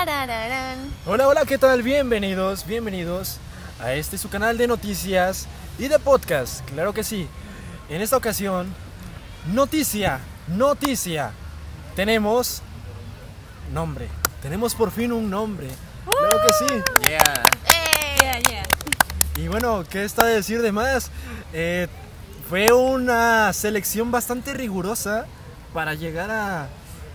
Hola, hola, ¿qué tal? Bienvenidos, bienvenidos a este su canal de noticias y de podcast, claro que sí. En esta ocasión, noticia, noticia. Tenemos nombre, tenemos por fin un nombre, claro que sí. Yeah. ¡Eh! Yeah, yeah. Y bueno, ¿qué está de decir de más? Eh, fue una selección bastante rigurosa para llegar a,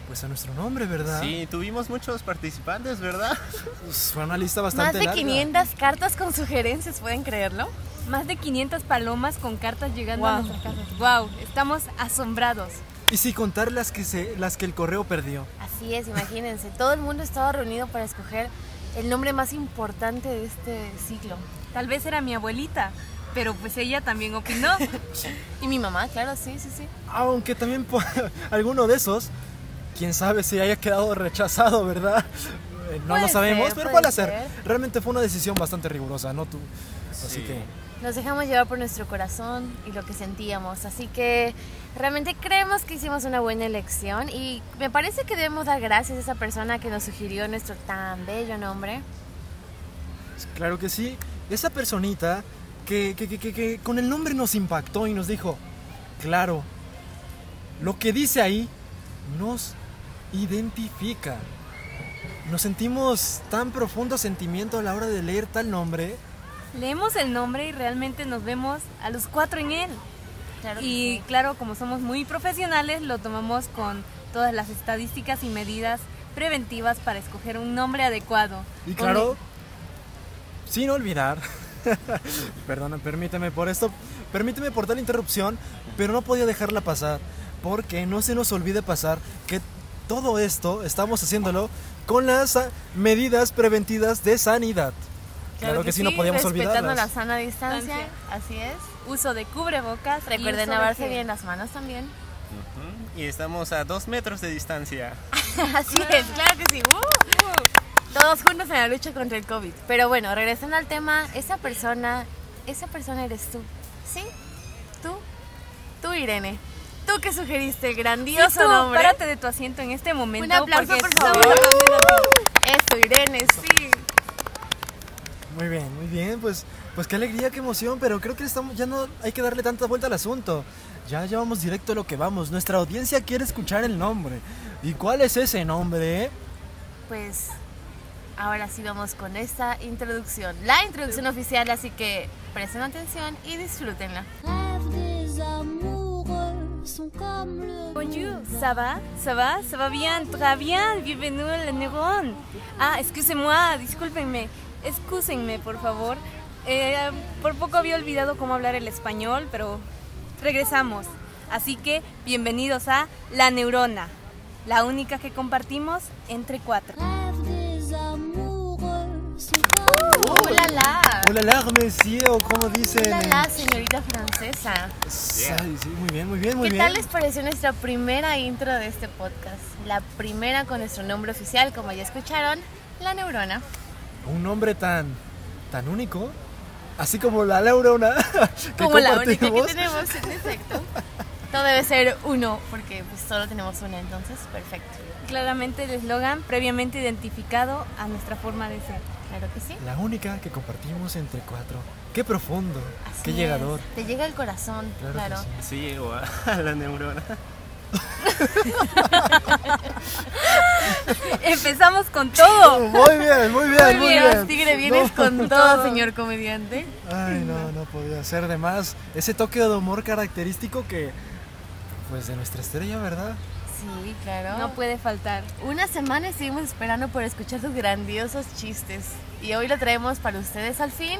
pues a nuestro nombre, ¿verdad? Sí, tuvimos muchos participantes, ¿verdad? Pues fue una lista Más bastante de larga. 500 cartas con sugerencias, ¿pueden creerlo? Más de 500 palomas con cartas llegando Wow. a nuestras casas. Wow, estamos asombrados. Y sin contar las que, se, las que el correo perdió. Así es, imagínense. Todo el mundo estaba reunido para escoger el nombre más importante de este siglo. Tal vez era mi abuelita, pero pues ella también opinó. Y mi mamá, claro, sí, sí, sí. Aunque también alguno de esos, quién sabe si haya quedado rechazado, ¿verdad? Eh, No Puede lo sabemos, ser, pero puede ser. ser. Realmente fue una decisión bastante rigurosa, ¿no? Tú. Así Sí. que. Nos dejamos llevar por nuestro corazón y lo que sentíamos. Así que realmente creemos que hicimos una buena elección y me parece que debemos dar gracias a esa persona que nos sugirió nuestro tan bello nombre. Claro que sí. Esa personita que, que, que, que- que con el nombre nos impactó y nos dijo, claro, lo que dice ahí nos identifica. Nos sentimos tan profundo sentimiento a la hora de leer tal nombre. Leemos el nombre y realmente nos vemos a los cuatro en él. Claro Y sí. claro, como somos muy profesionales, lo tomamos con todas las estadísticas y medidas preventivas para escoger un nombre adecuado. Y claro, sin olvidar, perdona, permíteme por esto, permíteme por tal interrupción, pero no podía dejarla pasar, porque no se nos olvide pasar que todo esto estamos haciéndolo con las medidas preventivas de sanidad. Claro, que, sí, no podíamos respetando la olvidarlas. sana distancia, así es. uso de cubrebocas. Recuerden lavarse bien las manos también. Y estamos a dos metros de distancia. Así es, claro que sí. ¡Uh! Todos juntos en la lucha contra el COVID. Pero bueno, regresando al tema, esa persona, esa persona eres tú. ¿Sí? Tú, tú Irene. Tú que sugeriste Sí, grandioso tú, nombre. párate de tu asiento en este momento. Un aplauso, porque por favor. ti. Eso, Irene, sí. Muy bien, muy bien, pues, pues qué alegría, qué emoción, pero creo que estamos, ya no hay que darle tanta vuelta al asunto. Ya llevamos directo a lo que vamos. Nuestra audiencia quiere escuchar el nombre. ¿Y cuál es ese nombre? Pues ahora sí vamos con esta introducción. La introducción oficial, así que presten atención y disfrútenla. Sont comme le Bonjour, ça va? Ça va? Ça va bien? Très bien, bienvenue la Neuron. Ah, excusez-moi, discúlpenme. Excúsenme, por favor. Eh, por poco había olvidado cómo hablar el español, pero regresamos. Así que, bienvenidos a La Neurona, la única que compartimos entre cuatro. La! Hola, la, monsieur, o como dicen. ¡Hola, la, señorita francesa! Ay, sí, muy bien, muy bien, muy ¿Qué bien. tal les pareció nuestra primera intro de este podcast? La primera con nuestro nombre oficial, como ya escucharon, La Neurona. Un nombre tan, tan único, así como la neurona que Como la única que tenemos, en efecto. Todo debe ser uno, porque pues solo tenemos una, entonces, perfecto. Claramente el eslogan previamente identificado a nuestra forma de ser. Claro que sí. La única que compartimos entre cuatro. Qué profundo, Así qué es. llegador. Te llega al corazón, Claro sí. Sí llegó a, a la neurona. Empezamos con todo. Muy bien, muy bien, muy Muy bien, bien. Tigre, vienes No. con todo, señor comediante. Ay, no, no podía ser de más. Ese toque de humor característico que, pues, de nuestra estrella, ¿verdad? Sí, claro. No puede faltar. Una semana estuvimos esperando por escuchar sus grandiosos chistes. Y hoy lo traemos para ustedes al fin,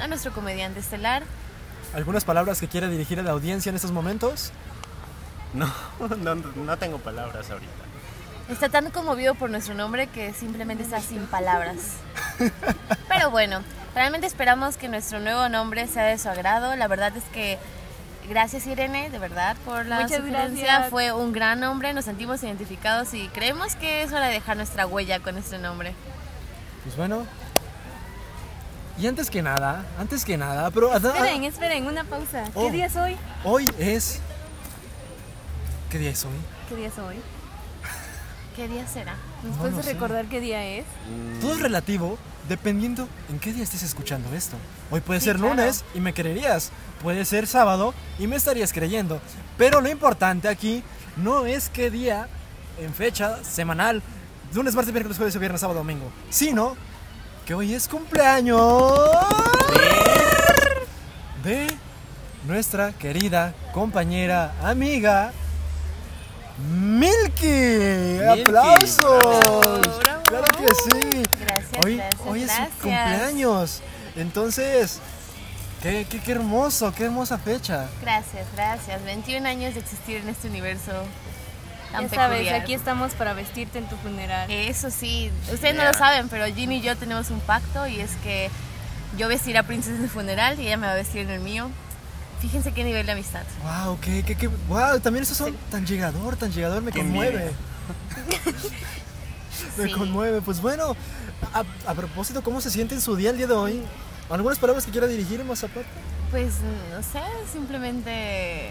a nuestro comediante estelar. ¿Algunas palabras que quiere dirigir a la audiencia en estos momentos? No, no, no tengo palabras ahorita. Está tan conmovido por nuestro nombre que simplemente está sin palabras. Pero bueno, realmente esperamos que nuestro nuevo nombre sea de su agrado. La verdad es que gracias Irene, de verdad, por la Muchas sugerencia. gracias. Fue un gran nombre, nos sentimos identificados y creemos que es hora de dejar nuestra huella con este nombre. Pues bueno. Y antes que nada, antes que nada, pero Esperen, esperen, una pausa. Oh. ¿Qué día es hoy? hoy es... ¿Qué día es hoy? ¿Qué día es hoy? ¿Qué día será? ¿Nos No puedes lo sé. recordar qué día es? Todo es relativo dependiendo en qué día estés escuchando esto. Hoy puede Sí, ser claro. lunes y me creerías. Puede ser sábado y me estarías creyendo. Pero lo importante aquí no es qué día en fecha semanal, lunes, martes, miércoles, jueves, viernes, sábado, domingo, sino que hoy es cumpleaños de nuestra querida compañera, amiga Milky. Milky, ¡Aplausos! bravo, bravo. Claro que sí. Gracias, Hoy, gracias, hoy es su cumpleaños. Entonces, qué, qué, qué hermoso, qué hermosa fecha. Gracias, gracias. 21 años de existir en este universo tan Ya sabes, peculiar. aquí estamos para vestirte en tu funeral. Eso sí, ustedes no lo saben, pero Ginny y yo tenemos un pacto y es que yo vestiré a Princesa en su funeral y ella me va a vestir en el mío. Fíjense qué nivel de amistad. Wow, qué, qué, qué, wow, también esos son tan llegador, tan llegador, me Qué conmueve. me Sí. conmueve. Pues bueno, a, a propósito, ¿cómo se siente en su día el día de hoy? ¿Algunas palabras que quiera dirigir más aparte? Pues no sé, simplemente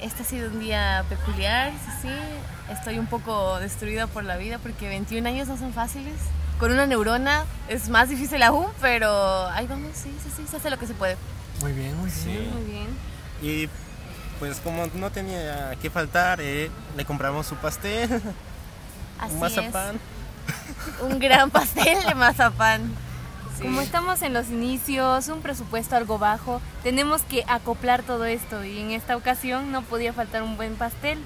este ha sido un día peculiar, sí, sí. Estoy un poco destruida por la vida porque 21 años no son fáciles. Con una neurona es más difícil aún, pero ahí vamos, sí, sí, sí, se hace lo que se puede. Muy bien, muy bien. Sí. Muy bien. Y pues como no tenía que faltar, eh, le compramos su pastel, Así un mazapán. es. Un gran pastel de mazapán. Sí. Como estamos en los inicios, un presupuesto algo bajo, tenemos que acoplar todo esto y en esta ocasión no podía faltar un buen pastel.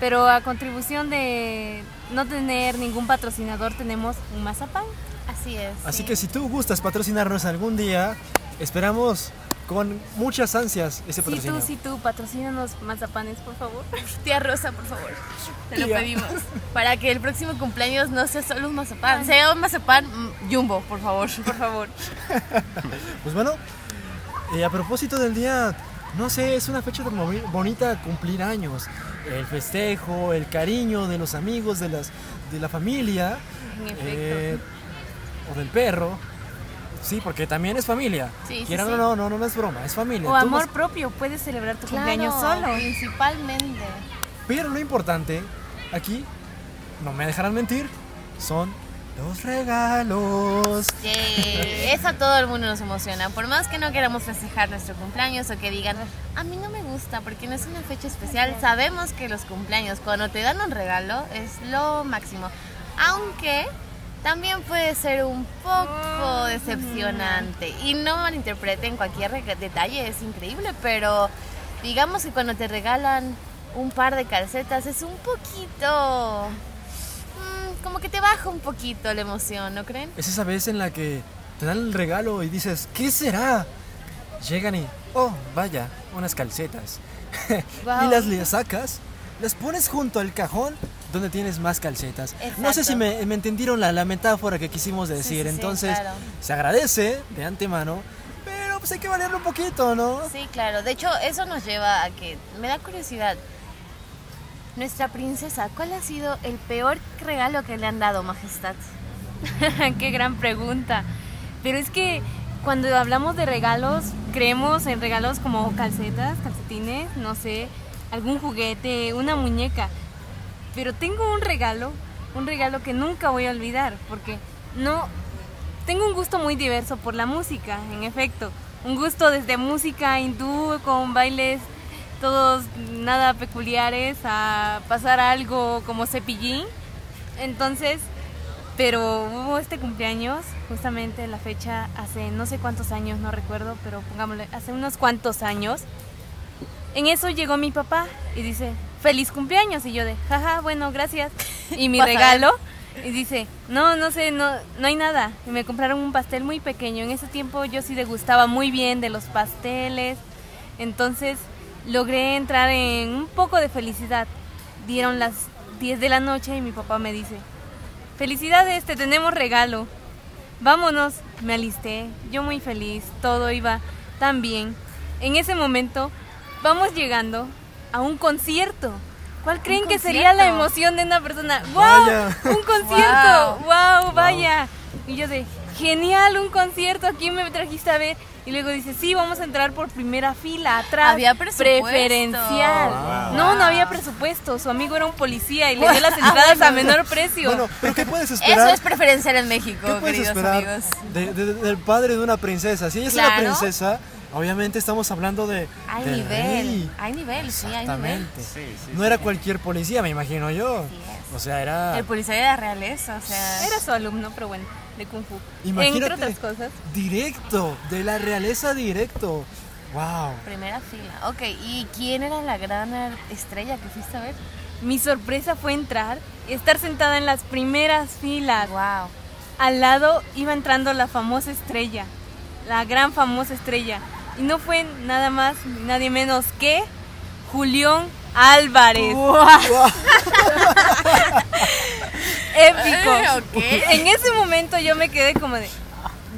Pero a contribución de no tener ningún patrocinador tenemos un mazapán. Así es. Así sí. que si tú gustas patrocinarnos algún día, esperamos con muchas ansias ese Si patrocinio. tú, si tú, patrocínanos mazapanes, por favor. Tía Rosa, por favor. Te lo pedimos. Para que el próximo cumpleaños no sea solo un mazapán, sea un mazapán jumbo, por favor. Por favor. Pues bueno, eh, a propósito del día, no sé, es una fecha tan bonita cumplir años. El festejo, el cariño de los amigos, de, las, de la familia, En efecto. eh, o del perro. Sí, porque también es familia. Sí, sí, Quieran sí. o no, no, no, no es broma, es familia. o Tú amor vas- propio, puedes celebrar tu cumpleaños solo. Principalmente. Pero lo importante aquí, no me dejarán mentir, son los regalos. Yay. Eso a todo el mundo nos emociona. Por más que no queramos festejar nuestro cumpleaños o que digan, a mí no me gusta porque no es una fecha especial, sabemos que los cumpleaños, cuando te dan un regalo, es lo máximo. Aunque también puede ser un poco decepcionante. Y no malinterpreten cualquier detalle, es increíble, pero digamos que cuando te regalan un par de calcetas es un poquito... mm, como que te baja un poquito la emoción, ¿no creen? Es esa vez en la que te dan el regalo y dices, ¿qué será? Llegan y, oh, vaya, unas calcetas. Guau. y las le sacas, las pones junto al cajón donde tienes más calcetas. No sé si me, me entendieron la, la metáfora que quisimos decir, sí, sí, entonces claro. se agradece de antemano, pero pues hay que valerlo un poquito, ¿no? Sí, claro. De hecho, eso nos lleva a que me da curiosidad. Nuestra princesa, ¿cuál ha sido el peor regalo que le han dado, Majestad? Qué gran pregunta. Pero es que cuando hablamos de regalos, creemos en regalos como calcetas, calcetines, no sé, algún juguete, una muñeca. Pero tengo un regalo, un regalo que nunca voy a olvidar, porque no tengo un gusto muy diverso por la música, en efecto. Un gusto desde música hindú con bailes todos nada peculiares a pasar algo como cepillín. Entonces, pero hubo este cumpleaños, justamente la fecha hace no sé cuántos años, no recuerdo, pero pongámosle, hace unos cuantos años. En eso llegó mi papá y dice, feliz cumpleaños. Y yo de, jaja, bueno, gracias. Y mi regalo, y dice, no, no sé, no, no hay nada. Y me compraron un pastel muy pequeño. En ese tiempo yo sí degustaba muy bien de los pasteles. Entonces logré entrar en un poco de felicidad. Dieron las 10 de la noche y mi papá me dice, felicidades, te tenemos regalo. Vámonos, me alisté, yo muy feliz, todo iba tan bien. En ese momento vamos llegando a un concierto. ¿Cuál creen que sería la emoción de una persona? ¡Wow! Vaya. ¡Un concierto! ¡Wow! vaya! Y yo de, genial, un concierto, aquí me trajiste a ver. Y luego dice, sí, vamos a entrar por primera fila, atrás. Había presupuesto. Preferencial. Wow. No, no había presupuesto. Su amigo era un policía y le dio las entradas a menor precio. Bueno, pero ¿qué puedes Eso esperar? es preferencial en México, ¿Qué puedes queridos esperar amigos. de- de- del padre de una princesa? Si ella es una princesa, obviamente estamos hablando de. Hay del nivel, rey. hay nivel, sí, hay nivel. Exactamente. Sí, sí, No era cualquier policía, me imagino yo. O sea, era. El policía de la realeza, o sea... Era su alumno, pero bueno, de Kung Fu. Imagínate. Entre otras cosas. Directo, de la realeza directo. Wow. Primera fila. Ok, ¿y quién era la gran estrella que fuiste a ver? Mi sorpresa fue entrar y estar sentada en las primeras filas. Wow. Al lado iba entrando la famosa estrella, la gran famosa estrella. Y no fue nada más ni nadie menos que Julián Álvarez. Épico. Eh, ok. En ese momento yo me quedé como de,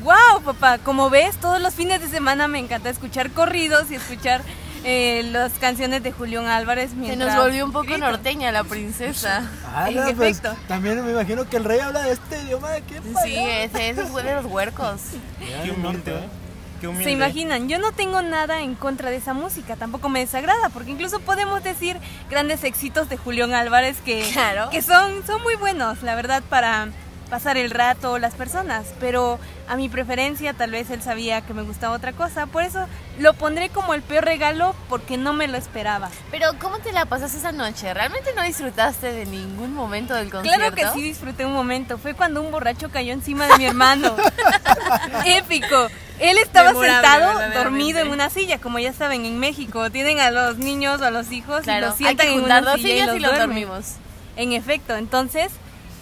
wow, papá, como ves, todos los fines de semana me encanta escuchar corridos y escuchar eh, las canciones de Julián Álvarez. Se mientras nos volvió un poco grito. norteña la princesa. Ala, En pues, también me imagino que el rey habla de este idioma. ¿Qué pasa? Sí, ese, ese fue de los huercos. Qué humilde, ¿eh? Qué humilde. Se imaginan, yo no tengo nada en contra de esa música, tampoco me desagrada, porque incluso podemos decir grandes éxitos de Julián Álvarez que, Claro. que son, son muy buenos, la verdad, para pasar el rato las personas, pero a mi preferencia tal vez él sabía que me gustaba otra cosa, por eso lo pondré como el peor regalo porque no me lo esperaba. Pero, ¿cómo te la pasaste esa noche? ¿Realmente no disfrutaste de ningún momento del concierto? Claro que sí disfruté un momento. Fue cuando un borracho cayó encima de mi hermano. Épico. Él estaba Memorable, sentado dormido en una silla, como ya saben, en México tienen a los niños o a los hijos y los hay sientan en una dos silla y los y los duermen. dormimos. En efecto, entonces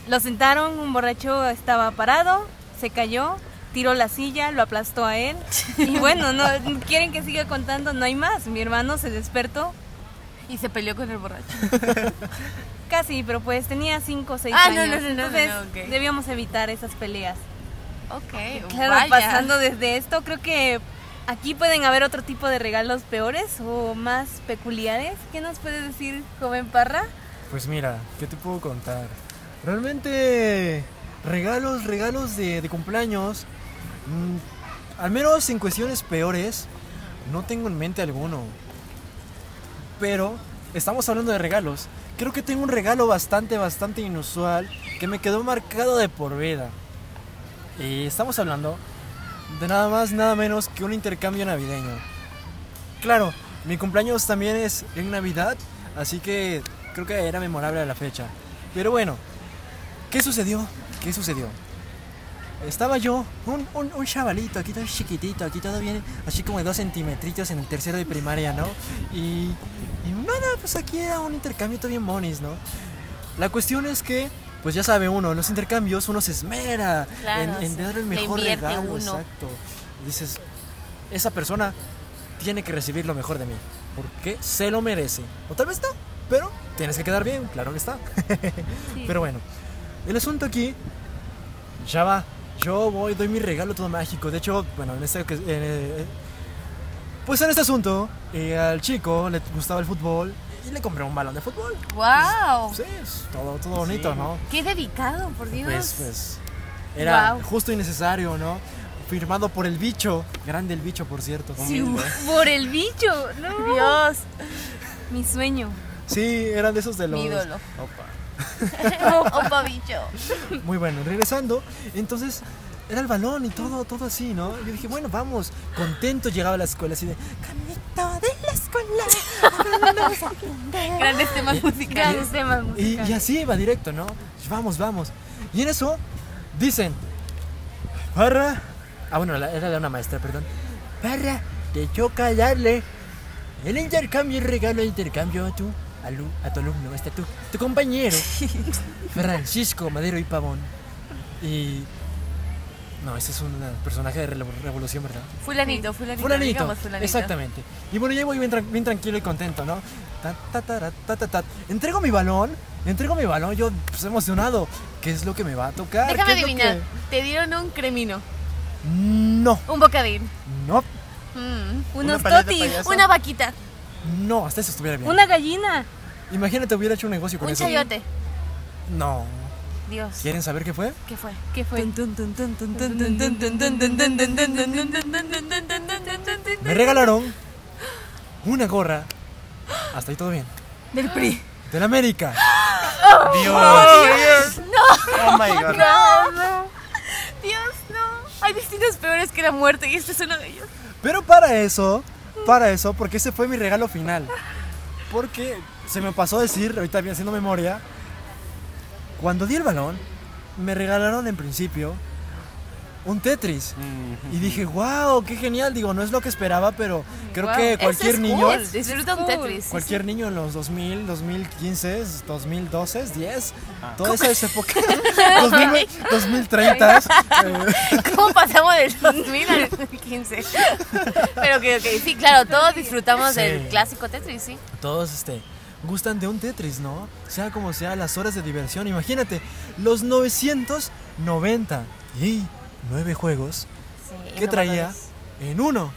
lo sentaron, un borracho estaba parado, se cayó, tiró la silla, lo aplastó a él y bueno, no quieren que siga contando, no hay más. Mi hermano se despertó Y se peleó con el borracho. casi, pero pues tenía 5 o 6 Ah, no, años. no, no, no, entonces debíamos evitar esas peleas. Ok, Claro, vaya. pasando desde esto, creo que aquí pueden haber otro tipo de regalos peores o más peculiares. ¿Qué nos puede decir, joven Parra? Pues mira, ¿qué te puedo contar? Realmente, regalos, regalos de, de cumpleaños, mm, al menos en cuestiones peores, no tengo en mente alguno. Pero, estamos hablando de regalos. Creo que tengo un regalo bastante, bastante inusual que me quedó marcado de por vida. Y estamos hablando de nada más, nada menos que un intercambio navideño. Claro, mi cumpleaños también es en Navidad, así que creo que era memorable la fecha. Pero bueno, ¿qué sucedió? ¿Qué sucedió? Estaba yo, un, un, un chavalito, aquí todo chiquitito, aquí todo bien, así como de dos centímetritos en el tercero de primaria, ¿no? Y, y nada, pues aquí era un intercambio todo bien monis, ¿no? La cuestión es que, pues ya sabe uno, en los intercambios uno se esmera Claro, en, en sí. dar el mejor regalo, uno. exacto. Dices, esa persona tiene que recibir lo mejor de mí, porque se lo merece. O tal vez no, pero tienes que quedar bien, claro que está. Pero bueno, el asunto aquí ya va. Yo voy, doy mi regalo todo mágico. De hecho, bueno, en este, oca- eh, pues en este asunto, eh, al chico le gustaba el fútbol y le compré un balón de fútbol. ¡Wow! Sí, es todo, todo bonito, ¿no? ¡Qué dedicado, por Dios! Pues, pues, era justo y necesario, ¿no? Firmado por el bicho, grande el bicho, por cierto. Humilde. Por el bicho, no. Dios, Mi sueño. Sí, eran de esos de los. mi ídolo. Opa. Opa, bicho. Muy bueno, regresando, entonces era el balón y todo, todo así, ¿no? Yo dije, bueno, vamos, contento llegaba a la escuela así de, caminito de la escuela. a aprender". Grandes temas musicales. Grandes temas Y, musicales. y así iba directo, ¿no? Vamos, vamos. Y en eso dicen, Parra, ah bueno, la- era de una maestra, perdón. Parra, te choca darle el intercambio, el regalo de intercambio a alu- a tu alumno, este tu, tu compañero, Francisco Madero y Pavón. Y... No, ese es un personaje de Revolución, ¿verdad? Fulanito, fulanito. Fulanito, fulanito. exactamente. Y bueno, ya voy bien, bien tranquilo y contento, ¿no? Ta, ta, ta, ta, ta. Entrego mi balón, entrego mi balón, yo pues, emocionado. ¿Qué es lo que me va a tocar? Déjame ¿Qué es lo adivinar. que- Te dieron un cremino, No, un bocadín, no, mm, Unos totis, una vaquita, no, hasta eso estuviera bien. una gallina. Imagínate, hubiera hecho un negocio con un eso. chayote. No, Dios. ¿Quieren saber qué fue? ¿Qué fue? ¿Qué fue? Me regalaron una gorra. Hasta ahí todo bien. Del PRI. Del América. Dios. Oh my god. No, no. Dios, no. Hay destinos peores que la muerte y este es uno de ellos. Pero para eso, para eso, porque ese fue mi regalo final. Porque se me pasó a decir, ahorita bien haciendo memoria, cuando di el balón, me regalaron en principio un Tetris. Mm, Y dije, wow, qué genial. Digo, no es lo que esperaba, pero creo Wow. que cualquier es niño, cool. Disfruta un. Tetris. sí, cualquier niño en los 2000, 2015, 2012, 10, Ah. toda esa, esa época, 2000, 2030, eh, sí. ¿Cómo pasamos del 2000 al 2015? Pero que, ok, sí, claro, todos disfrutamos Sí. del clásico Tetris, sí. todos este, gustan de un Tetris, ¿no? Sea como sea, las horas de diversión. Imagínate, los 990 y 9 juegos sí que traía en uno.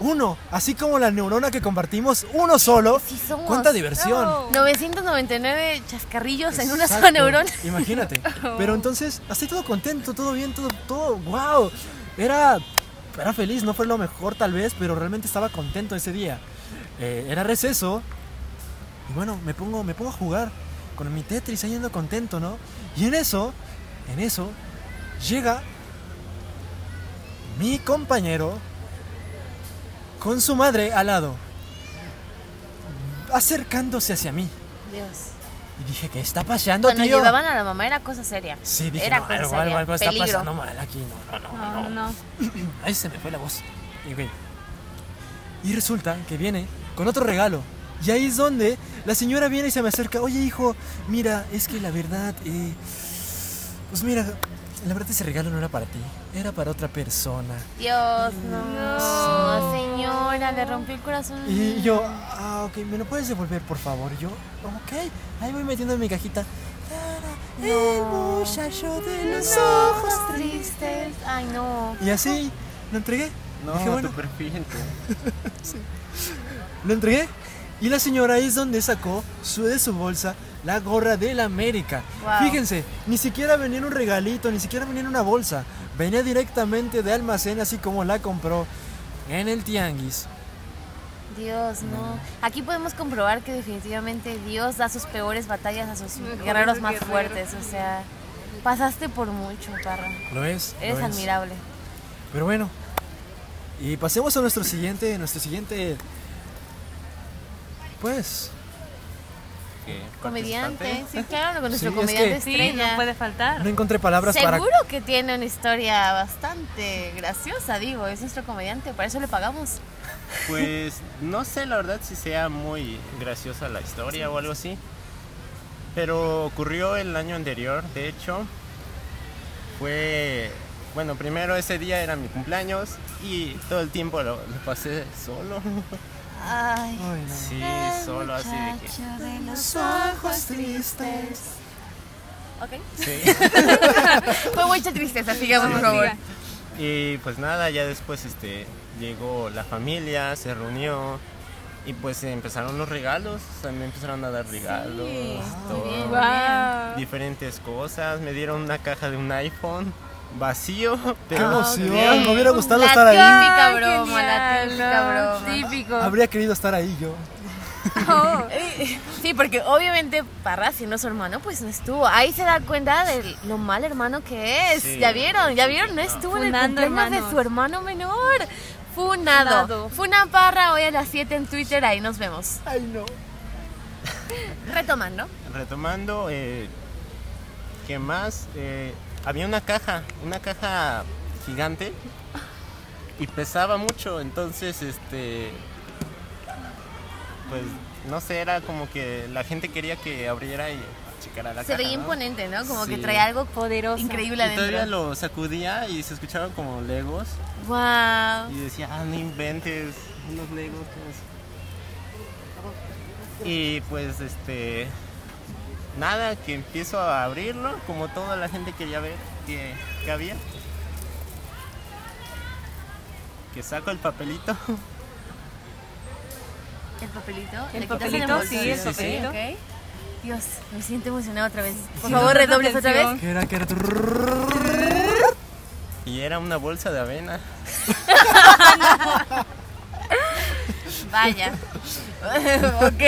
Uno, así como la neurona que compartimos, uno solo. Sí somos. ¿Cuánta diversión? No. 999 chascarrillos en una sola neurona. Imagínate. Pero entonces, así todo contento, todo bien, todo, todo, wow. Era, era feliz, no fue lo mejor tal vez, pero realmente estaba contento ese día. Eh, era receso. Y bueno, me pongo, me pongo a jugar con mi Tetris ahí ando contento, ¿no? Y en eso, en eso, llega mi compañero con su madre al lado, acercándose hacia mí. Dios. Y dije, ¿qué está pasando, Cuando tío? llevaban a la mamá era cosa seria. Sí, dije, era no, cosa algo, seria. algo, algo está Peligro. pasando mal aquí, no, no, no, No, no. Ahí se me fue la voz. Y resulta que viene con otro regalo. Y ahí es donde la señora viene y se me acerca. Oye, hijo, mira, es que la verdad, eh, pues mira, la verdad ese regalo no era para ti, era para otra persona. Dios, no. Señora, le rompió el corazón. Y yo, ah, ok, ¿me lo puedes devolver, por favor? Y yo, ok, ahí voy metiendo en mi cajita. El muchacho de los ojos. ojos tristes. Ay, no. Y así, lo entregué. No, Dije, bueno, tu perfil. Lo entregué y la señora ahí es donde sacó su, de su bolsa la gorra del América. Wow. Fíjense, ni siquiera venía en un regalito, ni siquiera venía en una bolsa. Venía directamente de almacén, así como la compró en el tianguis. Dios, no. Aquí podemos comprobar que definitivamente Dios da sus peores batallas a sus guerreros más fuertes. O sea, pasaste por mucho, Parra. ¿Lo es? Eres lo es. admirable. Pero bueno, y pasemos a nuestro siguiente, nuestro siguiente, pues, ¿Qué? Comediante. Sí, claro, con nuestro Sí, es comediante que- Sí, estrella. no puede faltar. no encontré palabras para... Seguro que tiene una historia bastante graciosa, digo. Es nuestro comediante, para eso le pagamos. Pues no sé la verdad si sea muy graciosa la historia o algo así. Pero ocurrió el año anterior, de hecho. Fue, bueno, primero ese día era mi cumpleaños y todo el tiempo lo, lo pasé solo. Ay. Ay, no. Sí, solo así de que... de los ojos tristes. Ok. Sí. Fue mucha tristeza, sigamos, por Sí, favor. siga. Y pues nada, ya después este llegó la familia, se reunió y pues empezaron los regalos, o sea, me empezaron a dar regalos, todo, muy bien. Guau. diferentes cosas, me dieron una caja de un iPhone vacío, ¡Qué pero emoción! ok. Me hubiera gustado La estar ahí. típica Ay, broma, la típica ¿no? broma. Típico. Habría querido estar ahí yo. Oh. Sí, porque obviamente Parra, siendo su hermano, pues no estuvo. Ahí se da cuenta de lo mal hermano que es. Sí. ¿Ya vieron? ¿Ya vieron? No estuvo en el cumpleaños de su hermano menor. Funado. Funado. Funa Parra hoy a las 7 en Twitter. Ahí nos vemos. Ay, no. Retomando. retomando, eh, ¿qué más? Eh, había una caja, una caja gigante y pesaba mucho, entonces este pues no sé, era como que la gente quería que abriera y checara la Se caja. veía ¿no? imponente, ¿no? Como que traía algo Poderosa. increíble Y todavía lo sacudía y se escuchaban como legos Wow. y decía, ah, no inventes unos legos. pues". Y pues este nada, que empiezo a abrirlo como toda la gente quería ver que, que había. Que saco el papelito El papelito. El le quitas papelito, sí, el Sí, sí, sí. papelito. Ok. Dios, me siento emocionada otra vez. Por Sí, favor, redobles otra vez. Que era, que era. Y era una bolsa de avena. Vaya. ¿Ok?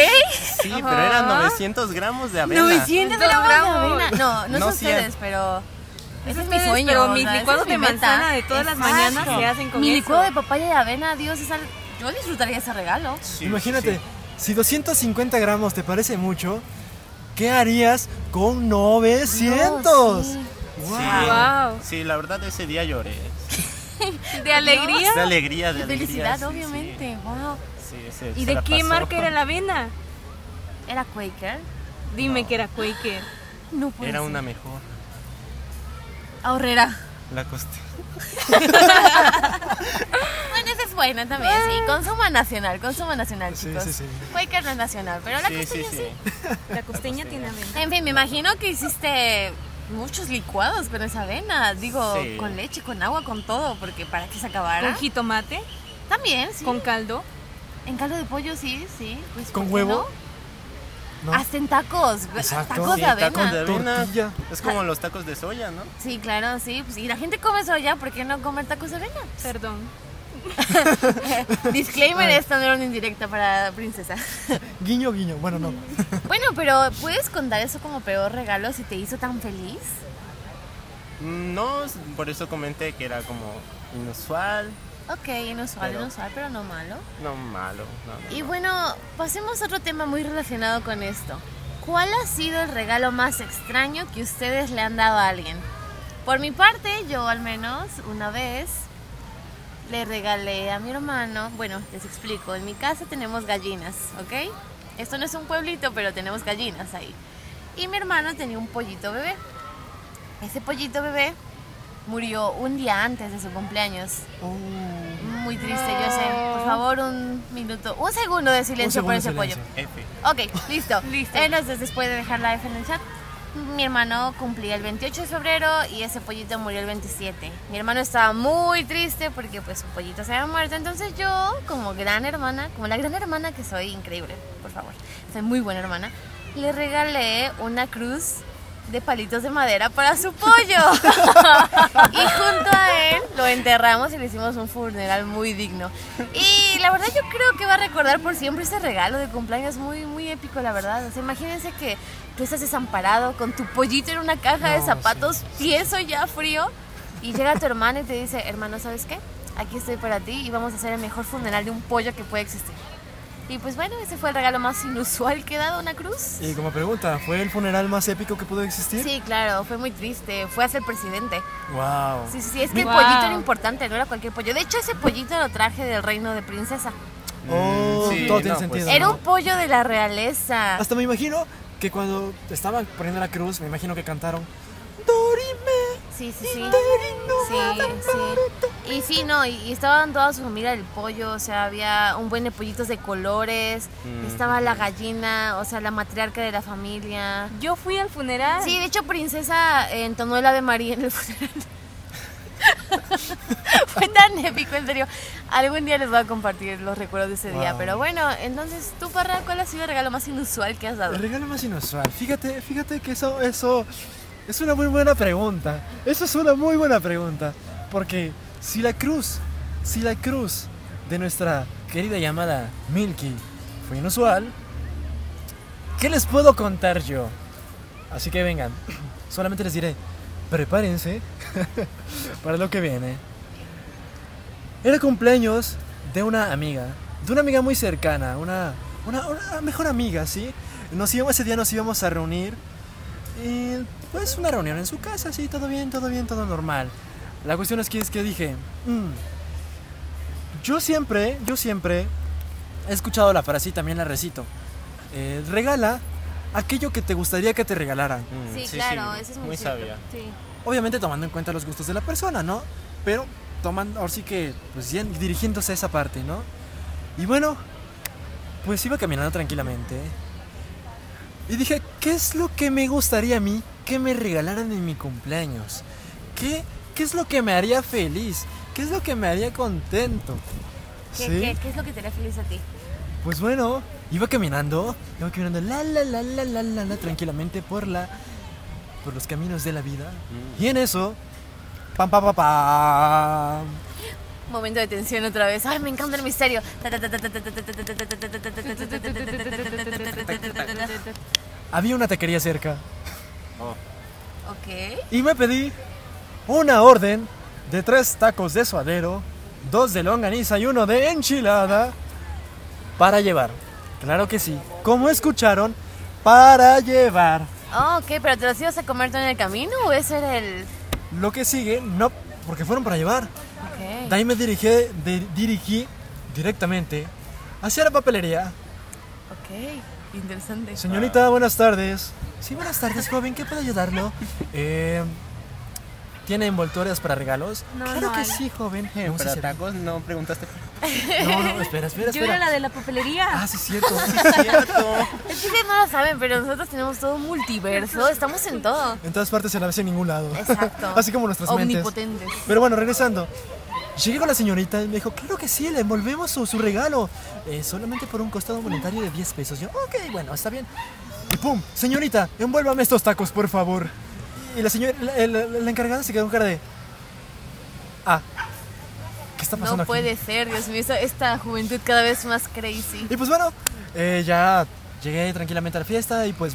Sí, pero eran 900 gramos de avena. 900 gramos de avena. No, no, No, son ustedes, pero... Ese es mi sueño. pero mis licuados de meta. manzana de todas las mañanas se hacen con Mi eso. licuado de papaya y avena, Dios, es algo- yo disfrutaría ese regalo. Sí, Imagínate, sí. si 250 gramos te parece mucho, ¿qué harías con 900? Dios, sí. Wow. Sí, Wow. sí, la verdad ese día lloré. ¿De alegría? De alegría, de De alegría. felicidad, sí, obviamente. Wow. Sí, sí, ¿Y de qué pasó. marca era la avena? Era Quaker. Dime que era Quaker. No puede Era ser. una mejor. Ahorrera. La costé. Bueno, esa es buena también, sí. Consuma nacional, consuma nacional, Sí, chicos. sí, sí. Quaker no es nacional, pero la Sí, sí, costeña sí. sí. La costeña tiene avena. En fin, me imagino que hiciste muchos licuados con esa avena. Digo, Sí. con leche, con agua, con todo, porque para que se acabara. Con jitomate, También, sí. con caldo. En caldo de pollo, sí, sí. Pues, ¿Con ¿por qué huevo? no? ¿No? Hasta en tacos. Exacto. Tacos Sí, de avena. tacos de avena. Tortilla. Es como los tacos de soya, ¿no? Sí, claro, sí. Pues, y la gente come soya, ¿por qué no comer tacos de avena? Perdón. Disclaimer, esta no era una indirecta para princesa. Guiño, guiño. Bueno, no. bueno, pero ¿puedes contar eso como peor regalo si te hizo tan feliz? Mm, No, por eso comenté que era como inusual, Ok, inusual, Pero- inusual, pero no malo. no malo. no, no, Y no. bueno, pasemos a otro tema muy relacionado con esto. ¿Cuál ha sido el regalo más extraño que ustedes le han dado a alguien? Por mi parte, yo al menos una vez le regalé a mi hermano, bueno, les explico, en mi casa tenemos gallinas, ¿ok? Esto no es un pueblito, pero tenemos gallinas ahí. Y mi hermano tenía un pollito bebé. Ese pollito bebé murió un día antes de su cumpleaños. Oh. Muy triste, yo sé. Por favor, un minuto, un segundo de silencio por segundo ese de pollo. silencio. F. Ok, listo. Listo. Entonces, después de dejar la F en el chat, mi hermano cumplía el 28 de febrero y ese pollito murió el 27. Mi hermano estaba muy triste porque pues su pollito se había muerto. Entonces yo, como gran hermana, como la gran hermana que soy, increíble, por favor, soy muy buena hermana, le regalé una cruz de palitos de madera para su pollo. y junto a él lo enterramos y le hicimos un funeral muy digno. Y la verdad yo creo que va a recordar por siempre ese regalo de cumpleaños muy, muy épico, la verdad. O sea, imagínense que tú estás desamparado con tu pollito en una caja de zapatos, tieso ya frío, y llega tu hermano y te dice, hermano, ¿sabes qué? Aquí estoy para ti y vamos a hacer el mejor funeral de un pollo que puede existir. Y pues bueno, ese fue el regalo más inusual que he dado, una cruz. Y como pregunta, ¿fue el funeral más épico que pudo existir? Sí, claro, fue muy triste. Fue a ser presidente. Wow. Sí, sí, sí, es que el pollito era importante, no era cualquier pollo. De hecho, ese pollito lo traje del reino de princesa. Oh, Mm, sí, todo tiene no, sentido. pues, Era un pollo de la realeza. Hasta me imagino que cuando estaban poniendo la cruz, me imagino que cantaron Dorime. Sí, sí, sí. Sí, sí. Y sí, no, y, y estaban toda su familia del pollo, o sea, había un buen de pollitos de colores, Mm. estaba la gallina, o sea, la matriarca de la familia. Yo fui al funeral. Sí, de hecho, Princesa entonó el Ave María en el funeral. Fue tan épico, en serio. Algún día les voy a compartir los recuerdos de ese día. Pero bueno, entonces, tú, Parra, ¿cuál ha sido el regalo más inusual que has dado? El regalo más inusual. Fíjate, fíjate que eso, eso es una muy buena pregunta. Eso es una muy buena pregunta. Porque si la cruz, si la cruz de nuestra querida llamada Milky fue inusual, ¿qué les puedo contar yo? Así que vengan, solamente les diré, prepárense para lo que viene. Era cumpleaños de una amiga, de una amiga muy cercana, una, una, una mejor amiga, ¿sí? Nos íbamos, ese día nos íbamos a reunir y pues una reunión en su casa, sí, todo bien, todo bien, todo normal. La cuestión es que, es que dije, "Mm, yo siempre, yo siempre he escuchado la frase y también la recito. eh, regala aquello que te gustaría que te regalaran. Mm, Sí, claro, eso es muy cierto. sabia. Sí. Obviamente tomando en cuenta los gustos de la persona, ¿no? Pero tomando, ahora sí que, pues dirigiéndose a esa parte, ¿no? Y bueno, pues iba caminando tranquilamente. Y dije, ¿qué es lo que me gustaría a mí que me regalaran en mi cumpleaños? ¿Qué, qué es lo que me haría feliz? ¿Qué es lo que me haría contento? ¿Qué, ¿Sí? qué- qué es lo que te haría feliz a ti? pues bueno, iba caminando, iba caminando la la la la la la, la, tranquilamente por la por los caminos de la vida. Y en eso, pam pam pam pam. Momento de tensión otra vez. Ay, me encanta el misterio. Había una taquería cerca Oh, Ok. y me pedí una orden de tres tacos de suadero, dos de longaniza y uno de enchilada para llevar. Claro que sí, como escucharon, para llevar. Oh, ok, pero ¿te los ibas a comer tú en el camino o ese era el...? Lo que sigue, no, porque fueron para llevar. De ahí me dirigí, de- dirigí directamente hacia la papelería. Ok, interesante. Señorita, buenas tardes. Sí, buenas tardes, joven. ¿Qué puedo ayudarlo? Eh, ¿Tiene envoltorias para regalos? No, claro no que hay. sí, joven. eh, No, sí, pero sí. tacos no preguntaste. no, no, espera, espera, Yo era espera. la de la papelería. Ah, sí, es cierto. Cierto. Es que ustedes no lo saben, pero nosotros tenemos todo un multiverso. Estamos en todo. En todas partes a la vez en ningún lado. Exacto. Así como nuestras mentes. Omnipotentes. Pero bueno, regresando. Llegué con la señorita y me dijo, claro que sí, le envolvemos su, su regalo. Eh, solamente por un costado monetario de 10 pesos. Yo, ok, bueno, está bien. Y pum, señorita, envuélvame estos tacos, por favor. Y la señora, la, la- la encargada se quedó con cara de... Ah, ¿qué está pasando No aquí? puede ser, Dios mío, esta- esta juventud cada vez más crazy. Y pues bueno, eh, ya llegué tranquilamente a la fiesta y pues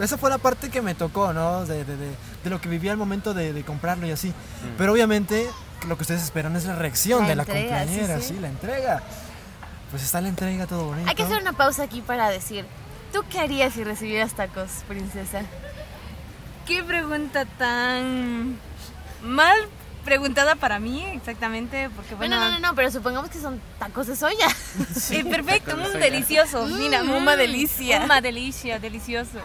esa fue la parte que me tocó, ¿no? De, de- de- de lo que viví al momento de, de comprarlo y así. Pero obviamente lo que ustedes esperan es la reacción La de la entrega, sí, cumpleañera, sí. sí, la entrega. Pues está la entrega, todo bonito. Hay que hacer una pausa aquí para decir, ¿tú qué harías si recibieras tacos, princesa? Qué pregunta tan mal preguntada para mí, exactamente, porque bueno, Bueno, no, no, no, pero supongamos que son tacos de soya. eh, perfecto, un soya. delicioso. Mira, mm, una delicia. Una delicia, delicioso.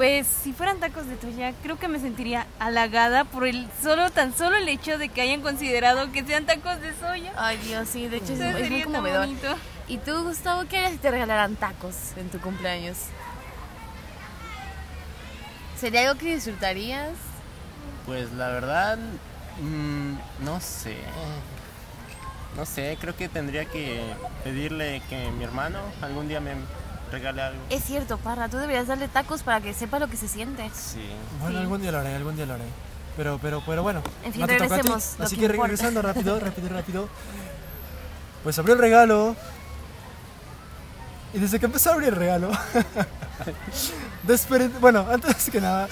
Pues si fueran tacos de soya, creo que me sentiría halagada por el solo tan solo el hecho de que hayan considerado que sean tacos de soya. Ay, Dios, sí, de hecho es, Eso es muy sería tan conmovedor. bonito. ¿Y tú, Gustavo, qué harías si te regalaran tacos en tu cumpleaños? ¿Sería algo que disfrutarías? Pues la verdad, mm, no sé. No sé, creo que tendría que pedirle que mi hermano algún día me regale algo. Es cierto, Parra, tú deberías darle tacos para que sepa lo que se siente. Sí. Bueno, Sí. algún día lo haré, algún día lo haré. Pero, pero, pero bueno. En fin, regresemos, lo Así que que, regresando rápido, rápido, rápido. Pues abrió el regalo. Y desde que empezó a abrir el regalo. bueno, antes que nada.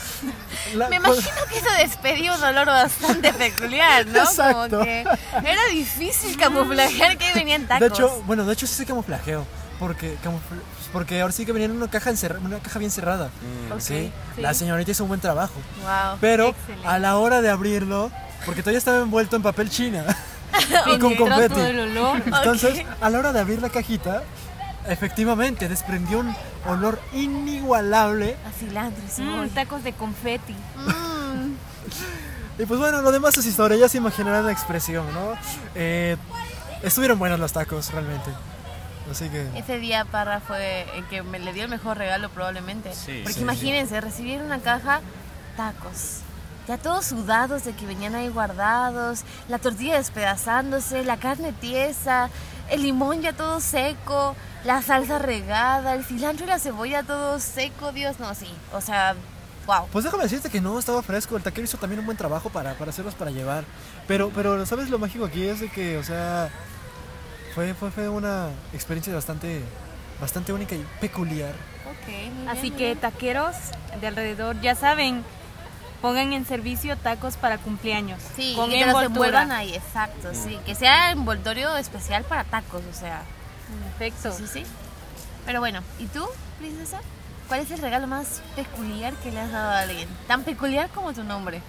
la- Me imagino que eso despedía un olor bastante peculiar, ¿no? Exacto. Como que era difícil camuflajear que venían tacos. De hecho, bueno, de hecho sí se camuflajeo. Porque, camufla- porque ahora sí que venía en una caja, encerra- una caja bien cerrada. Ok, sí, sí. la señorita hizo un buen trabajo. wow. Pero Excelente. a la hora de abrirlo, porque todavía estaba envuelto en papel china y con confeti. Entonces, a la hora de abrir la cajita, efectivamente desprendió un olor inigualable. A cilantro y Mm, tacos de confeti. Mm. Y pues bueno, lo demás es historia, ya se imaginarán la expresión, ¿no? Eh, estuvieron buenos los tacos, realmente. Así que... Ese día Parra fue el que me le dio el mejor regalo probablemente. Sí, Porque sí, imagínense, recibir una caja tacos. Ya todos sudados de que venían ahí guardados, la tortilla despedazándose, la carne tiesa, el limón ya todo seco, la salsa regada, el cilantro y la cebolla todo seco, Dios, no, sí. O sea, wow. Pues déjame decirte que no, estaba fresco. El taquero hizo también un buen trabajo para, para hacerlos para llevar. Pero, pero, ¿sabes lo mágico aquí? Es de que, o sea, fue, fue, fue una experiencia bastante, bastante única y peculiar. Ok, muy bien, Así que bien. taqueros de alrededor, ya saben, pongan en servicio tacos para cumpleaños. Sí, con y que los envoltura. envuelvan ahí, exacto, sí. Que sea envoltorio especial para tacos, o sea. Perfecto. Sí, sí. Pero bueno, ¿y tú, princesa? ¿Cuál es el regalo más peculiar que le has dado a alguien? Tan peculiar como tu nombre.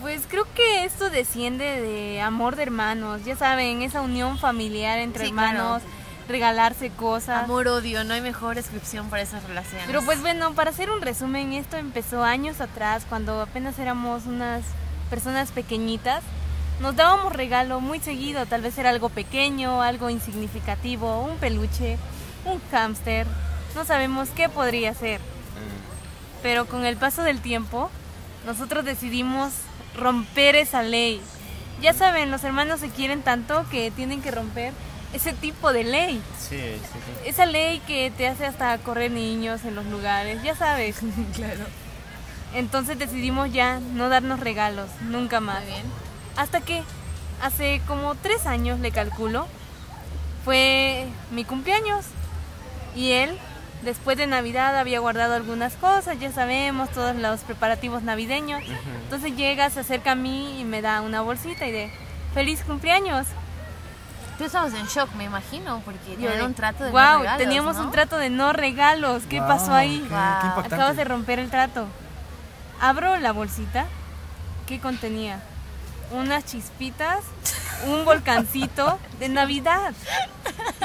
Pues creo que esto desciende de amor de hermanos, ya saben, esa unión familiar entre Sí, hermanos, regalarse cosas. Amor, odio, no hay mejor descripción para esas relaciones. Pero pues bueno, para hacer un resumen, esto empezó años atrás, cuando apenas éramos unas personas pequeñitas. Nos dábamos regalo muy seguido, tal vez era algo pequeño, algo insignificativo, un peluche, un hámster, no sabemos qué podría ser. Pero con el paso del tiempo, nosotros decidimos romper esa ley. Ya saben, los hermanos se quieren tanto que tienen que romper ese tipo de ley. Sí, sí, sí. Esa ley que te hace hasta correr niños en los lugares, ya sabes. Claro. Entonces decidimos ya no darnos regalos, nunca más. Muy bien. Hasta que hace como tres años, le calculo, fue mi cumpleaños. Y él, después de Navidad, había guardado algunas cosas, ya sabemos, todos los preparativos navideños. Entonces llega, se acerca a mí y me da una bolsita y de, feliz cumpleaños. Tú estabas en shock, me imagino, porque Yo era de, un trato de no wow, regalos, teníamos ¿no? un trato de no regalos. ¿Qué Wow, pasó ahí? qué- Wow. Acabas de romper el trato. Abro la bolsita. ¿Qué contenía? Unas chispitas, un volcancito de Navidad.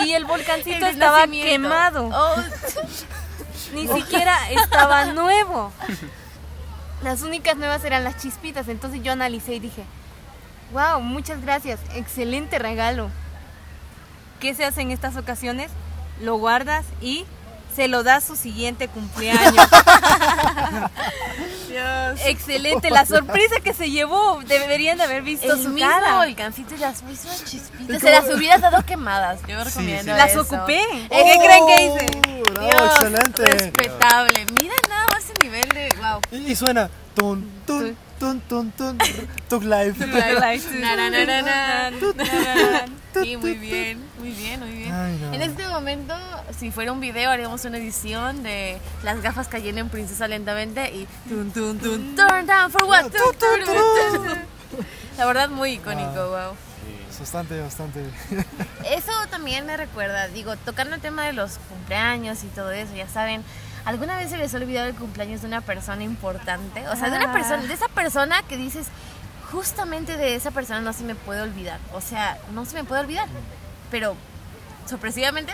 Y el volcancito El estaba quemado. Oh, Ni siquiera estaba nuevo. Las únicas nuevas eran las chispitas. Entonces yo analicé y dije, wow, muchas gracias. Excelente regalo. ¿Qué se hace en estas ocasiones? Lo guardas y se lo das su siguiente cumpleaños. Excelente, la sorpresa que se llevó. Deberían de haber visto el su mismo cara. volcancito y las mismas chispitas. Se las hubieras dado quemadas. Yo recomiendo sí. Las eso. ocupé. Eh, ¿Qué creen que hice? ¡Oh, bravo, Dios, excelente. respetable. Mira nada más ese nivel de wow. Y, y suena tun, tun, tun, tun, tun, Tug Life. Na, na, na, na, na. Sí, muy bien, muy bien, muy bien. Ay, no. En este momento, si fuera un video, haríamos una edición de las gafas cayendo en Princesa lentamente y tun, tun, tun, turn down for what? Tun, tun, tun, tun. La verdad, muy icónico, wow. Bastante, bastante. Eso también me recuerda, digo, tocando el tema de los cumpleaños y todo eso, ya saben, ¿alguna vez se les ha olvidado el cumpleaños de una persona importante? O sea, de una Ah. persona, de esa persona que dices, justamente de esa persona no se me puede olvidar. O sea, no se me puede olvidar. Pero, sorpresivamente,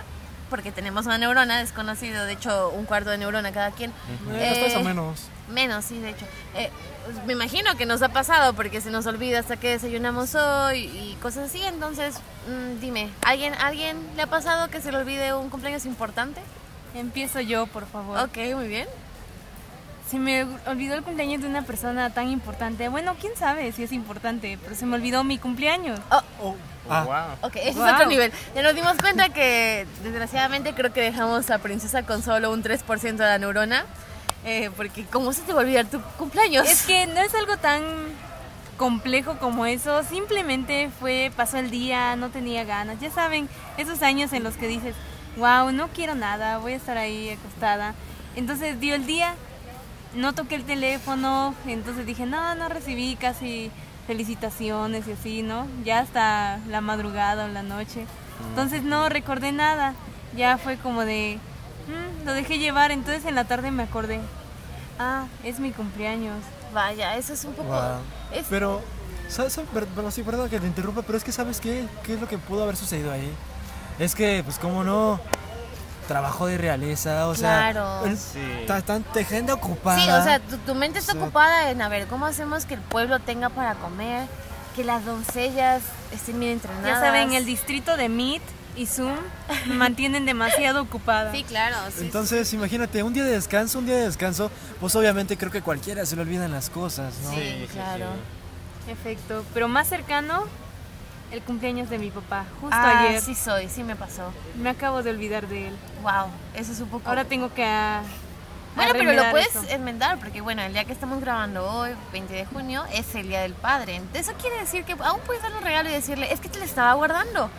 porque tenemos una neurona desconocida, de hecho, un cuarto de neurona cada quien. Eh, menos. Menos, sí, de hecho. Eh, pues, me imagino que nos ha pasado porque se nos olvida hasta que desayunamos hoy y cosas así. Entonces, mm, dime, ¿alguien, ¿alguien le ha pasado que se le olvide un cumpleaños importante? Empiezo yo, por favor. Ok, muy bien. Se me olvidó el cumpleaños de una persona tan importante. Bueno, quién sabe si es importante, pero se me olvidó mi cumpleaños. Oh, Oh, ah, wow. Ok, ese Wow. es otro nivel. Ya nos dimos cuenta que, desgraciadamente, creo que dejamos a Princesa con solo un 3% de la neurona. Eh, porque, ¿cómo se te va a olvidar tu cumpleaños? Es que no es algo tan complejo como eso. Simplemente fue, pasó el día, no tenía ganas. Ya saben, esos años en los que dices, wow, no quiero nada, voy a estar ahí acostada. Entonces dio el día, no toqué el teléfono, entonces dije, no, no recibí casi felicitaciones y así, ¿no? Ya hasta la madrugada o la noche. Entonces no recordé nada. Ya fue como de, "Mm, lo dejé llevar, entonces en la tarde me acordé. Ah, es mi cumpleaños. Vaya, eso es un poco... wow. es- Pero, ¿sabes? Bueno, sí, perdón que te interrumpa, pero es que ¿sabes qué? ¿Qué es lo que pudo haber sucedido ahí? Es que, pues, cómo no, trabajo de realeza, o sea, Claro. el- Sí. gente ocupada. Sí, o sea, tu, tu mente está ocupada en a ver cómo hacemos que el pueblo tenga para comer, que las doncellas estén bien entrenadas. Ya saben, el distrito de Meet y Zoom me mantienen demasiado ocupada. Sí, claro. Sí, Entonces, imagínate, un día de descanso, un día de descanso, pues obviamente creo que cualquiera se le olvidan las cosas, ¿no? sí, Sí, sí, claro. Efecto. Pero más cercano, el cumpleaños de mi papá. Justo Ah, ayer. sí soy, sí me pasó. Me acabo de olvidar de él. Wow, eso es un poco... Ahora tengo que. Bueno, pero lo puedes eso. enmendar porque, bueno, el día que estamos grabando hoy, 20 de junio, es el Día del Padre. Entonces, eso quiere decir que aún puedes darle un regalo y decirle, es que te lo estaba guardando.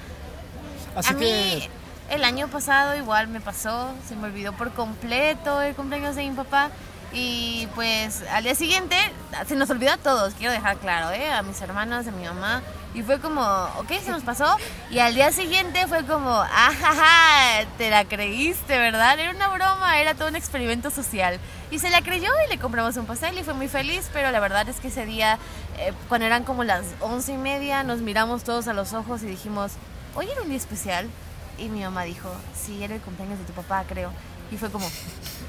Así a que, mí, el año pasado igual me pasó, se me olvidó por completo el cumpleaños de mi papá. Y pues al día siguiente se nos olvidó a todos, quiero dejar claro, ¿eh? a mis hermanos, a mi mamá. Y fue como, ok, se nos pasó. Y al día siguiente fue como, ajaja, te la creíste, ¿verdad? Era una broma, era todo un experimento social. Y se la creyó y le compramos un pastel y fue muy feliz, pero la verdad es que ese día, eh, cuando eran como las once y media, nos miramos todos a los ojos y dijimos, hoy era un día especial. Y mi mamá dijo, sí, era el cumpleaños de tu papá, creo. Y fue como,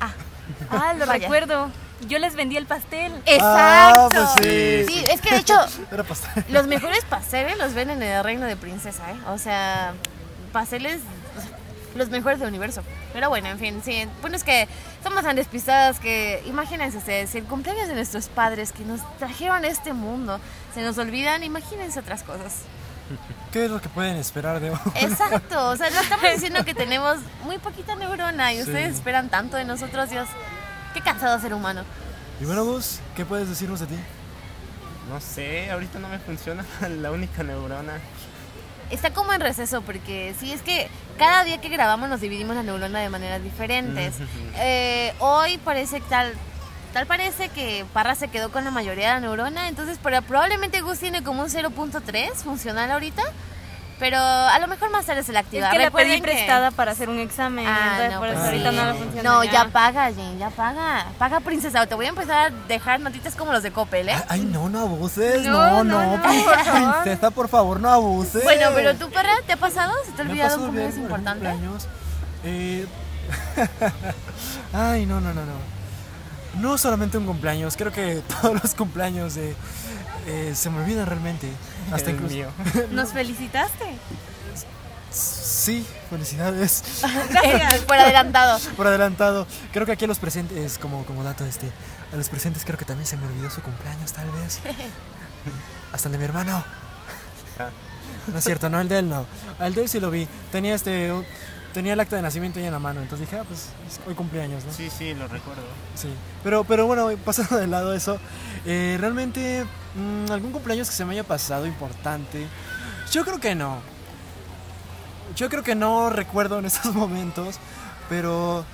ah, Ah, lo Vaya. recuerdo. Yo les vendí el pastel. exacto. pues sí, sí, es que de hecho, era pastel. los mejores pasteles los venden en el reino de princesa, ¿eh? O sea, pasteles los mejores del universo. Pero bueno, en fin, sí. Bueno, es que somos tan despistadas que imagínense ustedes, el cumpleaños de nuestros padres que nos trajeron a este mundo, se nos olvidan, imagínense otras cosas. ¿Qué es lo que pueden esperar de Exacto, o sea, no estamos diciendo que tenemos muy poquita neurona y Sí. ustedes esperan tanto de nosotros, Dios. Qué cansado ser humano. Y bueno, Gus, ¿qué puedes decirnos de ti? No sé, ahorita no me funciona la única neurona. Está como en receso porque sí, es que cada día que grabamos nos dividimos la neurona de maneras diferentes. Eh, hoy parece tal, tal parece que Parra se quedó con la mayoría de la neurona, entonces pero probablemente Gus tiene como un 0.3 funcional ahorita, pero a lo mejor más tarde se la activa. Es que la pedí Recuerden que- prestada para hacer un examen. Ah, entonces no, por eso pues ahorita no funciona. No, ya paga, Jane, ya paga. Paga, princesa. Te voy a empezar a dejar notitas como los de Coppel, ¿eh? Ay, ay, no, no abuses. No, No, no, princesa, por favor, no abuses. Bueno, pero tú, perra, ¿te ha pasado? ¿Se te ha olvidado un cumpleaños importante? cumpleaños. Eh, Ay, no, no, no, no. No solamente un cumpleaños, creo que todos los cumpleaños de, eh, se me olvidan realmente. Hasta El incluso. mío. ¿Nos felicitaste? Sí, felicidades. Por adelantado. Por adelantado. Creo que aquí a los presentes, como, como dato este, a los presentes creo que también se me olvidó su cumpleaños, tal vez. Hasta el de mi hermano. Ah. No es cierto, no, el de él no. Al de él sí lo vi. Tenía este. un- Tenía el acta de nacimiento ahí en la mano, entonces dije, ah, pues es hoy cumpleaños, ¿no? Sí, sí, lo recuerdo. Sí, pero, pero bueno, pasando de lado eso, eh, realmente mm, algún cumpleaños que se me haya pasado importante, yo creo que no. Yo creo que no recuerdo en estos momentos, pero...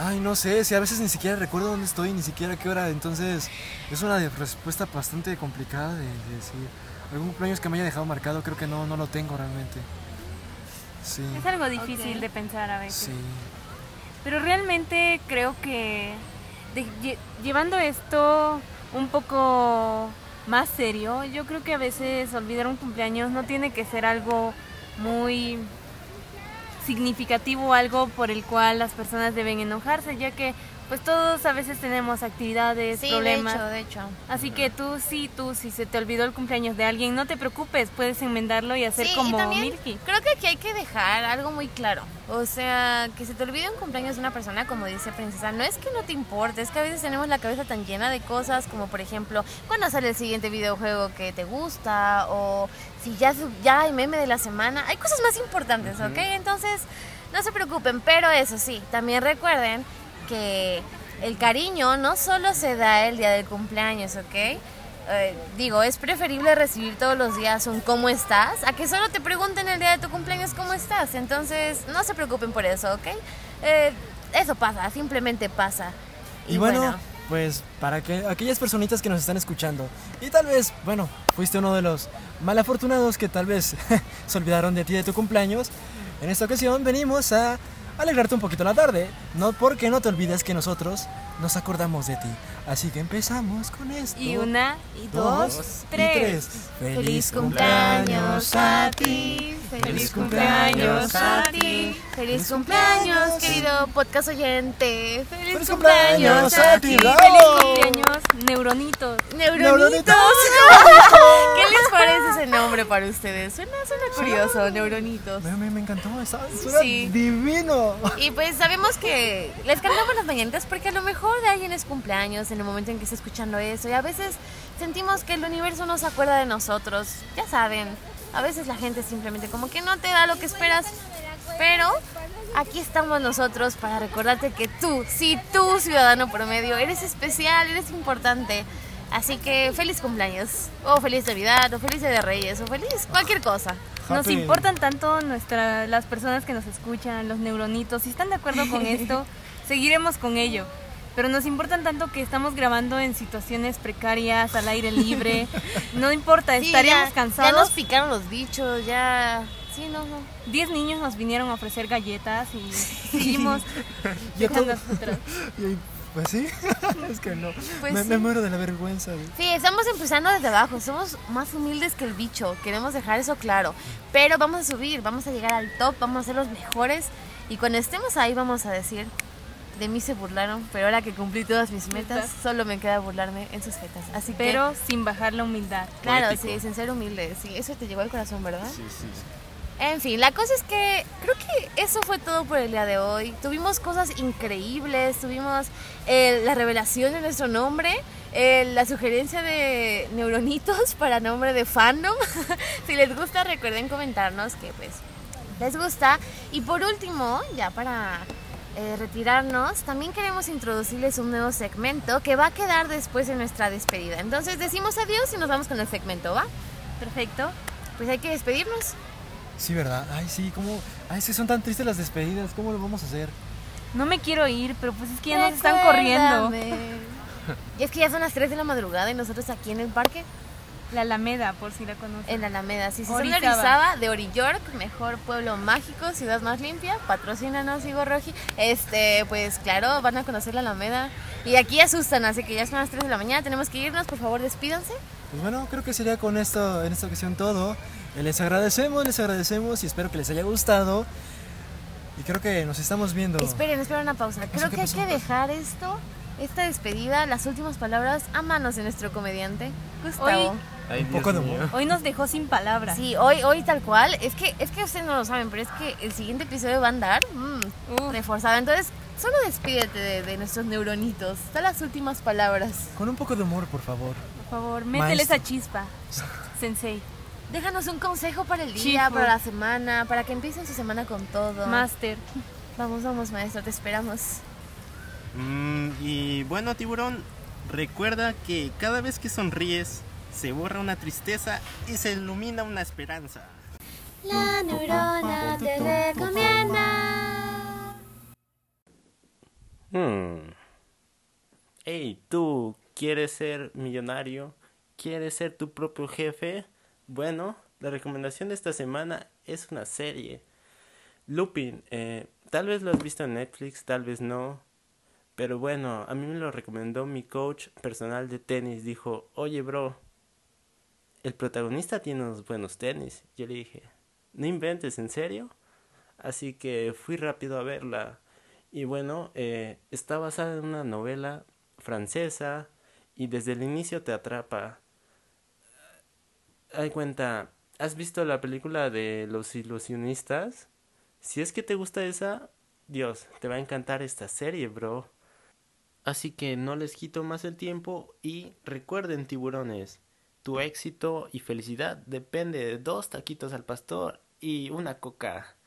Ay, no sé, si a veces ni siquiera recuerdo dónde estoy, ni siquiera qué hora, entonces es una respuesta bastante complicada de, de decir. Algún cumpleaños que me haya dejado marcado, creo que no, no lo tengo realmente. Sí, Es algo difícil de pensar a veces. sí. Pero realmente creo que de- lle- llevando esto un poco más serio, yo creo que a veces olvidar un cumpleaños no tiene que ser algo muy significativo, algo por el cual las personas deben enojarse, ya que pues todos a veces tenemos actividades, Sí, de problemas. hecho, de hecho. Así que tú sí, tú si se te olvidó el cumpleaños de alguien, no te preocupes, puedes enmendarlo y hacer Sí, y como también Milky. Creo que aquí hay que dejar algo muy claro. O sea, que se te olvide un cumpleaños de una persona, como dice Princesa, no es que no te importe, es que a veces tenemos la cabeza tan llena de cosas, como por ejemplo, cuando sale el siguiente videojuego que te gusta, o si ya, ya hay meme de la semana. Hay cosas más importantes, ¿ok? Entonces, no se preocupen, pero eso sí, también recuerden que el cariño no solo se da el día del cumpleaños, ¿ok? Eh, digo, es preferible recibir todos los días un ¿cómo estás? a que solo te pregunten el día de tu cumpleaños ¿cómo estás? Entonces, no se preocupen por eso, ¿ok? Eh, eso pasa, simplemente pasa. Y, bueno, pues para que aquellas personitas que nos están escuchando y tal vez, bueno, fuiste uno de los malafortunados que tal vez se olvidaron de ti de tu cumpleaños, en esta ocasión venimos a alegrarte un poquito la tarde, no porque no te olvides que nosotros nos acordamos de ti. Así que empezamos con esto. Y una, y dos, dos, y tres. Feliz cumpleaños a ti, feliz cumpleaños a ti, feliz cumpleaños querido podcast oyente, feliz Feliz cumpleaños cumpleaños a ti, Feliz cumpleaños, neuronitos. Neuronitos. ¿Qué les parece ese nombre para ustedes? Suena, suena curioso, Neuronitos. Me, me- me encantó, está- suena Sí. divino. Y pues sabemos que les cantamos las mañanitas porque a lo mejor de alguien es cumpleaños en el momento en que está escuchando eso y a veces sentimos que el universo no se acuerda de nosotros. Ya saben, a veces la gente simplemente como que no te da lo que esperas. Pero aquí estamos nosotros para recordarte que tú, sí, tú, ciudadano promedio, eres especial, eres importante. Así que feliz cumpleaños, o feliz Navidad, o feliz Día de Reyes, o feliz cualquier cosa. Nos importan tanto nuestra, las personas que nos escuchan, los neuronitos. Si están de acuerdo con esto, seguiremos con ello. Pero nos importan tanto que estamos grabando en situaciones precarias, al aire libre. No importa, Sí, estaríamos ya- cansados. Ya nos picaron los bichos, ya... Sí, no, no. Diez niños nos vinieron a ofrecer galletas y seguimos todo- nosotros. Pues sí, es que no. Pues me, sí. me muero de la vergüenza. güey. Sí, estamos empezando desde abajo, somos más humildes que el bicho, queremos dejar eso claro. Pero vamos a subir, vamos a llegar al top, vamos a ser los mejores. Y cuando estemos ahí vamos a decir, de mí se burlaron, pero ahora que cumplí todas mis metas, Metas. solo me queda burlarme en sus jetas. Así que, Pero sin bajar la humildad. claro, Poético. sí, sin ser humilde, sí, eso te llegó al corazón, ¿verdad? Sí, sí. En fin, la cosa es que creo que eso fue todo por el día de hoy. Tuvimos cosas increíbles, tuvimos eh, la revelación de nuestro nombre. eh, la sugerencia de neuronitos para nombre de fandom. si les gusta, recuerden comentarnos que pues les gusta. Y por último, ya para eh, retirarnos, también queremos introducirles un nuevo segmento que va a quedar después de nuestra despedida. Entonces decimos adiós y nos vamos con el segmento, ¿va? Perfecto. Pues hay que despedirnos. Sí, ¿verdad? Ay, sí, ¿cómo? Ay, sí, son tan tristes las despedidas. ¿Cómo lo vamos a hacer? No me quiero ir, pero pues es que ya nos están corriendo. Y es que ya son las 3 de la madrugada y nosotros aquí en el parque, La Alameda, por si la conocen. en la Alameda. De Orizaba. Orizaba, de Oriyork, mejor pueblo mágico, ciudad más limpia, patrocínanos, Igor Roji. Este, pues claro, van a conocer la Alameda. Y aquí asustan, así que ya son las 3 de la mañana, tenemos que irnos, por favor, despídanse. Pues bueno, creo que sería con esto, en esta ocasión todo. Les agradecemos, les agradecemos y espero que les haya gustado. Y creo que nos estamos viendo. Esperen, esperen una pausa. Creo ¿Eso qué que hay pasó? que dejar esto, esta despedida, las últimas palabras a manos de nuestro comediante, Gustavo. Hoy- Ay, Un poco de. Hoy nos dejó sin palabras. Sí, hoy, hoy tal cual. Es que, es que ustedes no lo saben, pero es que el siguiente episodio va a andar mm, reforzado. Entonces, solo despídete de, de nuestros neuronitos. Son las últimas palabras. Con un poco de humor, por favor. Por favor, métele Maestro. esa chispa. Sensei. Déjanos un consejo para el día, para la semana, para que empiecen su semana con todo. Master. Vamos, vamos, maestro, te esperamos. Mm, y bueno, tiburón, recuerda que cada vez que sonríes, se borra una tristeza y se ilumina una esperanza. La neurona te recomienda. Hmm. Hey, tú, ¿quieres ser millonario? ¿Quieres ser tu propio jefe? Bueno, la recomendación de esta semana es una serie. Lupin, eh, tal vez lo has visto en Netflix, tal vez no. Pero bueno, a mí me lo recomendó mi coach personal de tenis. Dijo, oye bro, el protagonista tiene unos buenos tenis. Yo le dije, no inventes, ¿en serio? Así que fui rápido a verla. Y bueno, eh, está basada en una novela francesa y desde el inicio te atrapa. Hay cuenta, ¿has visto la película de Los ilusionistas? Si es que te gusta esa, Dios, te va a encantar esta serie, bro. Así que no les quito más el tiempo y recuerden, tiburones, tu éxito y felicidad depende de dos taquitos al pastor y una coca.